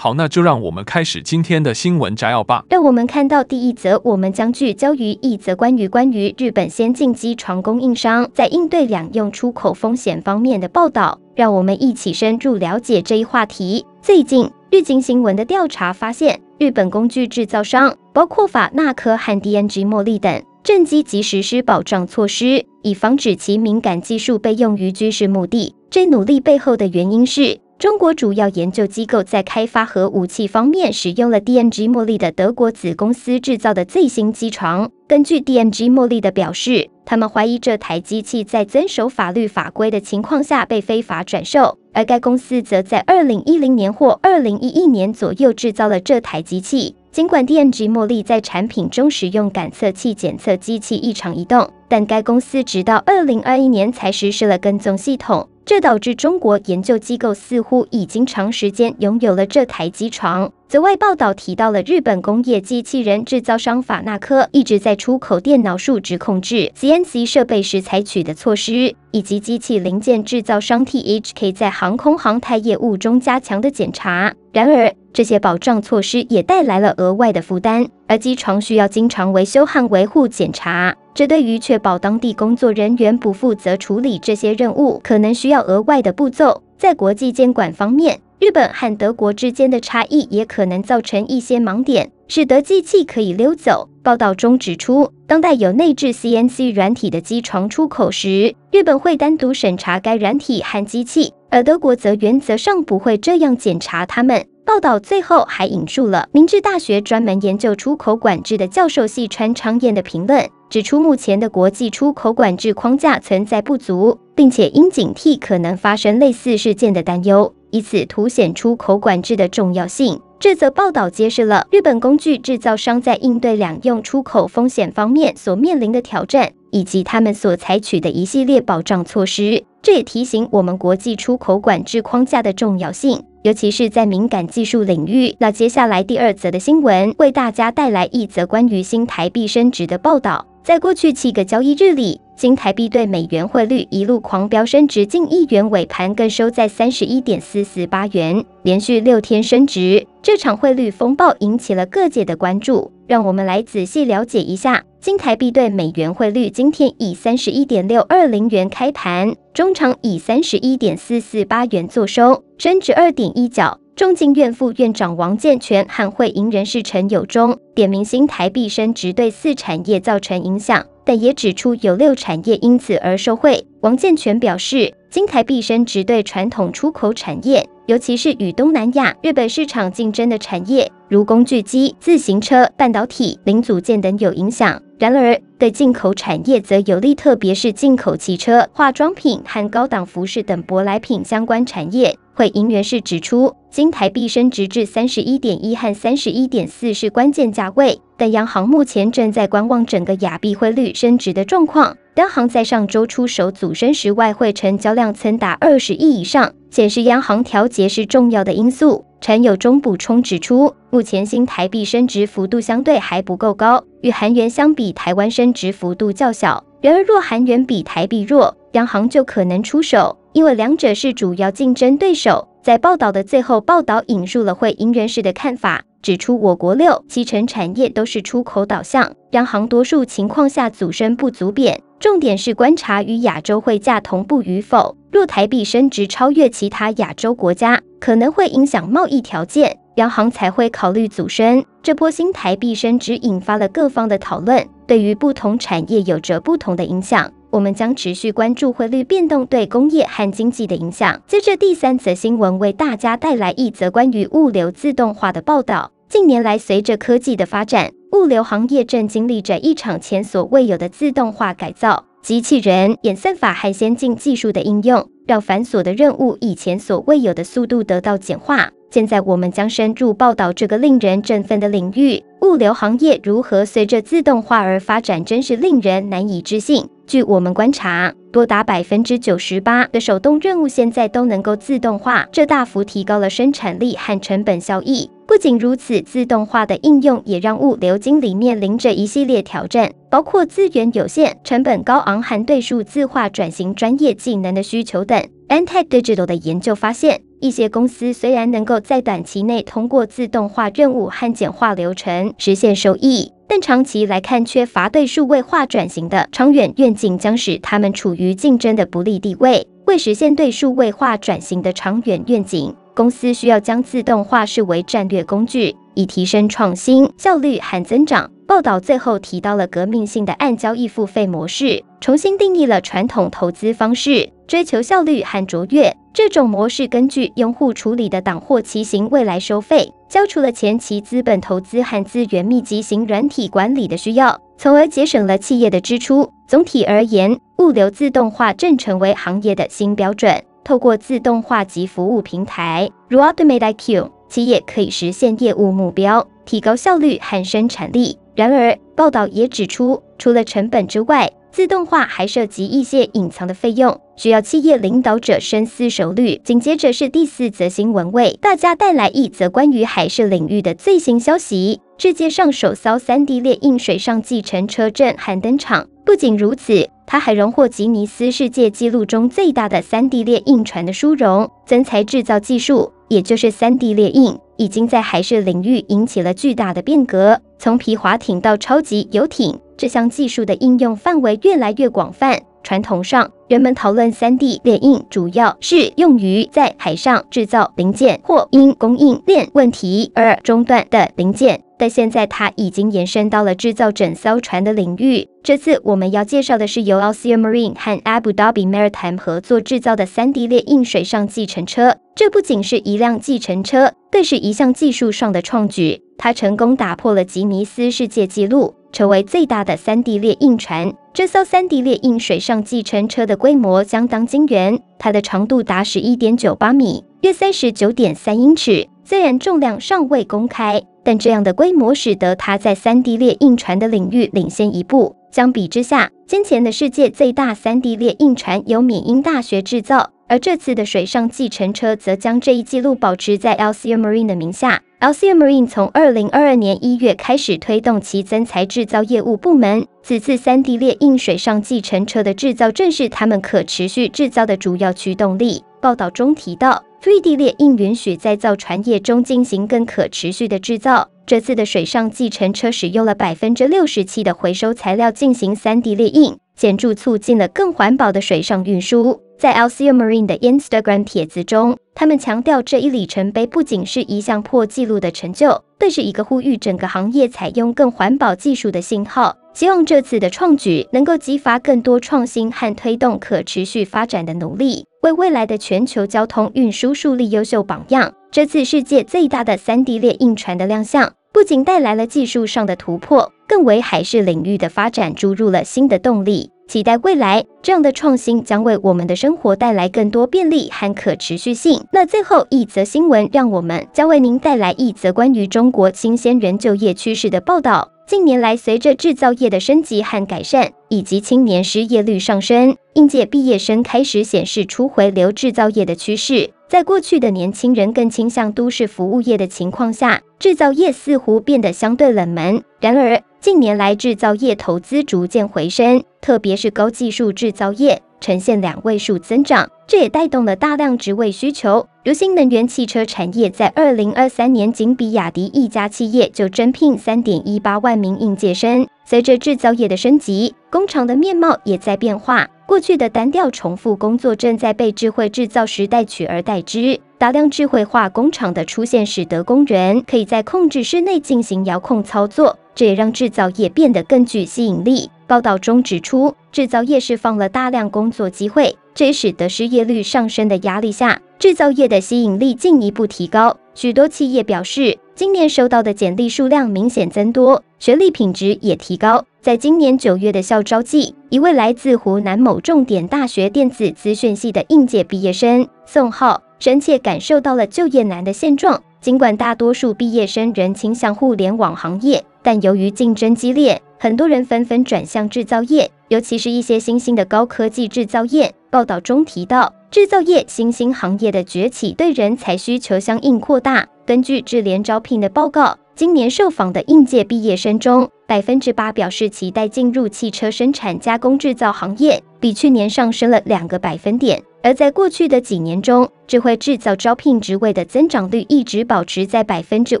好，那就让我们开始今天的新闻摘要吧。让我们看到第一则，我们将聚焦于一则关于关于日本先进机床供应商在应对两用出口风险方面的报道。让我们一起深入了解这一话题。最近，日经新闻的调查发现，日本工具制造商包括法纳科和 DNG 茉莉等，正积极实施保障措施，以防止其敏感技术被用于军事目的。这努力背后的原因是。中国主要研究机构在开发核武器方面使用了 DMG 茉莉的德国子公司制造的最新机床。根据 DMG 茉莉的表示，他们怀疑这台机器在遵守法律法规的情况下被非法转售，而该公司则在2010年或2011年左右制造了这台机器。尽管 DMG 茉莉在产品中使用感测器检测机器异常移动，但该公司直到2021年才实施了跟踪系统。这导致中国研究机构似乎已经长时间拥有了这台机床。则外报道提到了日本工业机器人制造商法纳科一直在出口电脑数值控制 CNC 设备时采取的措施，以及机器零件制造商 THK 在航空航太业务中加强的检查。然而，这些保障措施也带来了额外的负担，而机床需要经常维修和维护检查。这对于确保当地工作人员不负责处理这些任务，可能需要额外的步骤。在国际监管方面，日本和德国之间的差异也可能造成一些盲点，使得机器可以溜走。报道中指出，当带有内置 CNC 软体的机床出口时，日本会单独审查该软体和机器，而德国则原则上不会这样检查它们。报道最后还引述了明治大学专门研究出口管制的教授细川昌彦的评论，指出目前的国际出口管制框架存在不足，并且应警惕可能发生类似事件的担忧，以此凸显出口管制的重要性。这则报道揭示了日本工具制造商在应对两用出口风险方面所面临的挑战，以及他们所采取的一系列保障措施。这也提醒我们国际出口管制框架的重要性。尤其是在敏感技术领域。那接下来第二则的新闻，为大家带来一则关于新台币升值的报道。在过去七个交易日里，新台币对美元汇率一路狂飙升值近一元，尾盘更收在三十一点四四八元，连续六天升值。这场汇率风暴引起了各界的关注。让我们来仔细了解一下，新台币对美元汇率今天以三十一点六二零元开盘，中场以三十一点四四八元作收，升值二点一角。中经院副院长王建全和会营人士陈友忠点名新台币升值对四产业造成影响，但也指出有六产业因此而受惠。王建全表示，新台币升值对传统出口产业，尤其是与东南亚、日本市场竞争的产业，如工具机、自行车、半导体、零组件等有影响。然而，对进口产业则有利，特别是进口汽车、化妆品和高档服饰等舶来品相关产业。会银元是指出，新台币升值至三十一点一和三十一点四是关键价位，但央行目前正在观望整个亚币汇率升值的状况。央行在上周出手阻升时，外汇成交量曾达二十亿以上，显示央行调节是重要的因素。陈友忠补充指出，目前新台币升值幅度相对还不够高，与韩元相比，台湾升值幅度较小。然而，若韩元比台币弱，央行就可能出手。因为两者是主要竞争对手，在报道的最后，报道引述了会银人士的看法，指出我国六七成产业都是出口导向，央行多数情况下阻升不足贬，重点是观察与亚洲汇价同步与否。若台币升值超越其他亚洲国家，可能会影响贸易条件，央行才会考虑阻升。这波新台币升值引发了各方的讨论，对于不同产业有着不同的影响。我们将持续关注汇率变动对工业和经济的影响。接着，第三则新闻为大家带来一则关于物流自动化的报道。近年来，随着科技的发展，物流行业正经历着一场前所未有的自动化改造。机器人、演算法和先进技术的应用，让繁琐的任务以前所未有的速度得到简化。现在我们将深入报道这个令人振奋的领域。物流行业如何随着自动化而发展，真是令人难以置信。据我们观察，多达百分之九十八的手动任务现在都能够自动化，这大幅提高了生产力和成本效益。不仅如此，自动化的应用也让物流经理面临着一系列挑战，包括资源有限、成本高昂和对数字化转型专业技能的需求等。Antech Digital 的研究发现，一些公司虽然能够在短期内通过自动化任务和简化流程实现收益，但长期来看，缺乏对数位化转型的长远愿景，将使他们处于竞争的不利地位。为实现对数位化转型的长远愿景，公司需要将自动化视为战略工具，以提升创新效率和增长。报道最后提到了革命性的按交易付费模式，重新定义了传统投资方式，追求效率和卓越。这种模式根据用户处理的档或期型未来收费，消除了前期资本投资和资源密集型软体管理的需要，从而节省了企业的支出。总体而言，物流自动化正成为行业的新标准。透过自动化及服务平台，如 Automate IQ，企业可以实现业务目标，提高效率和生产力。然而，报道也指出，除了成本之外，自动化还涉及一些隐藏的费用，需要企业领导者深思熟虑。紧接着是第四则新闻，为大家带来一则关于海事领域的最新消息：世界上首艘 3D 列印水上计程车震撼登场。不仅如此，它还荣获吉尼斯世界纪录中最大的 3D 列印船的殊荣。增材制造技术，也就是 3D 列印。已经在海事领域引起了巨大的变革，从皮划艇到超级游艇，这项技术的应用范围越来越广泛。传统上，人们讨论 3D 列印主要是用于在海上制造零件或因供应链问题而中断的零件。但现在它已经延伸到了制造整艘船的领域。这次我们要介绍的是由 Alsia Marine 和 Abu Dhabi Maritime 合作制造的 3D 列印水上计程车。这不仅是一辆计程车，更是一项技术上的创举。它成功打破了吉尼斯世界纪录，成为最大的三 D 列印船。这艘三 D 列印水上计程车的规模相当惊人，它的长度达11.98米，约39.3英尺。虽然重量尚未公开。但这样的规模使得它在三 D 列印船的领域领先一步。相比之下，先前的世界最大 3D 列印船由缅因大学制造，而这次的水上计程车则将这一纪录保持在 Alsia Marine 的名下。Alsia Marine 从2022年1月开始推动其增材制造业务部门。此次 3D 列印水上计程车的制造正是他们可持续制造的主要驱动力。报道中提到。3D 列印允许在造船业中进行更可持续的制造。这次的水上计程车使用了百分之六十七的回收材料进行 3D 列印，显著促进了更环保的水上运输。在 Alsea Marine 的 Instagram 帖子中，他们强调这一里程碑不仅是一项破纪录的成就，更是一个呼吁整个行业采用更环保技术的信号。希望这次的创举能够激发更多创新和推动可持续发展的努力，为未来的全球交通运输树立优秀榜样。这次世界最大的 3D 列印船的亮相，不仅带来了技术上的突破，更为海事领域的发展注入了新的动力。期待未来，这样的创新将为我们的生活带来更多便利和可持续性。那最后一则新闻，让我们将为您带来一则关于中国新鲜人就业趋势的报道。近年来，随着制造业的升级和改善，以及青年失业率上升，应届毕业生开始显示出回流制造业的趋势。在过去的年轻人更倾向都市服务业的情况下，制造业似乎变得相对冷门。然而，近年来制造业投资逐渐回升，特别是高技术制造业呈现两位数增长。这也带动了大量职位需求，如新能源汽车产业在二零二三年仅比亚迪一家企业就征聘三点一八万名应届生。随着制造业的升级，工厂的面貌也在变化。过去的单调重复工作正在被智慧制造时代取而代之。大量智慧化工厂的出现，使得工人可以在控制室内进行遥控操作，这也让制造业变得更具吸引力。报道中指出，制造业释放了大量工作机会。这也使得失业率上升的压力下，制造业的吸引力进一步提高。许多企业表示，今年收到的简历数量明显增多，学历品质也提高。在今年九月的校招季，一位来自湖南某重点大学电子资讯系的应届毕业生宋浩，深切感受到了就业难的现状。尽管大多数毕业生仍倾向互联网行业，但由于竞争激烈，很多人纷纷转向制造业，尤其是一些新兴的高科技制造业。报道中提到，制造业新兴行业的崛起对人才需求相应扩大。根据智联招聘的报告，今年受访的应届毕业生中，百分之八表示期待进入汽车生产加工制造行业，比去年上升了两个百分点。而在过去的几年中，智慧制造招聘职位的增长率一直保持在百分之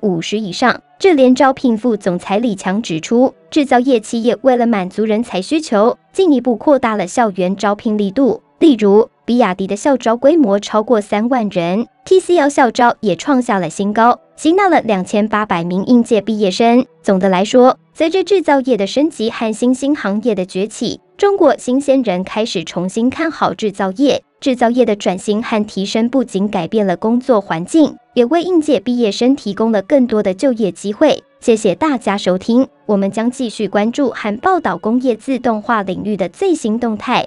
五十以上。智联招聘副总裁李强指出，制造业企业为了满足人才需求，进一步扩大了校园招聘力度。例如，比亚迪的校招规模超过三万人，TCL 校招也创下了新高，吸纳了两千八百名应届毕业生。总的来说，随着制造业的升级和新兴行业的崛起，中国新鲜人开始重新看好制造业。制造业的转型和提升不仅改变了工作环境，也为应届毕业生提供了更多的就业机会。谢谢大家收听，我们将继续关注和报道工业自动化领域的最新动态，